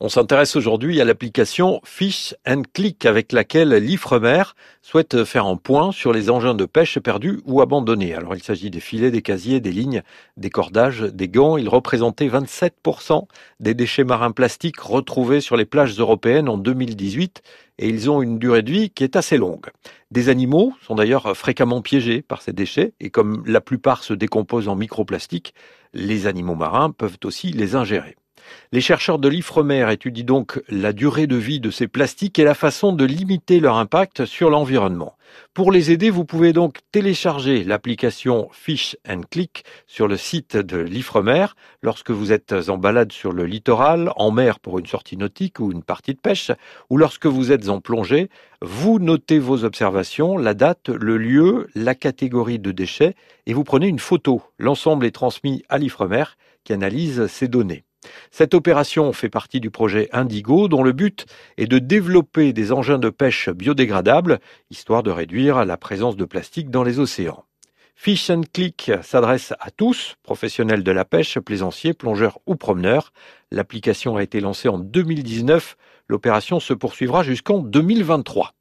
On s'intéresse aujourd'hui à l'application Fish and Click avec laquelle l'Ifremer souhaite faire un point sur les engins de pêche perdus ou abandonnés. Alors il s'agit des filets, des casiers, des lignes, des cordages, des gants. Ils représentaient 27% des déchets marins plastiques retrouvés sur les plages européennes en 2018 et ils ont une durée de vie qui est assez longue. Des animaux sont d'ailleurs fréquemment piégés par ces déchets et comme la plupart se décomposent en microplastiques, les animaux marins peuvent aussi les ingérer. Les chercheurs de l'IFREMER étudient donc la durée de vie de ces plastiques et la façon de limiter leur impact sur l'environnement. Pour les aider, vous pouvez donc télécharger l'application Fish and Click sur le site de l'IFREMER lorsque vous êtes en balade sur le littoral, en mer pour une sortie nautique ou une partie de pêche, ou lorsque vous êtes en plongée. Vous notez vos observations, la date, le lieu, la catégorie de déchets et vous prenez une photo. L'ensemble est transmis à l'IFREMER qui analyse ces données. Cette opération fait partie du projet Indigo dont le but est de développer des engins de pêche biodégradables, histoire de réduire la présence de plastique dans les océans. Fish and Click s'adresse à tous, professionnels de la pêche, plaisanciers, plongeurs ou promeneurs. L'application a été lancée en 2019. L'opération se poursuivra jusqu'en 2023.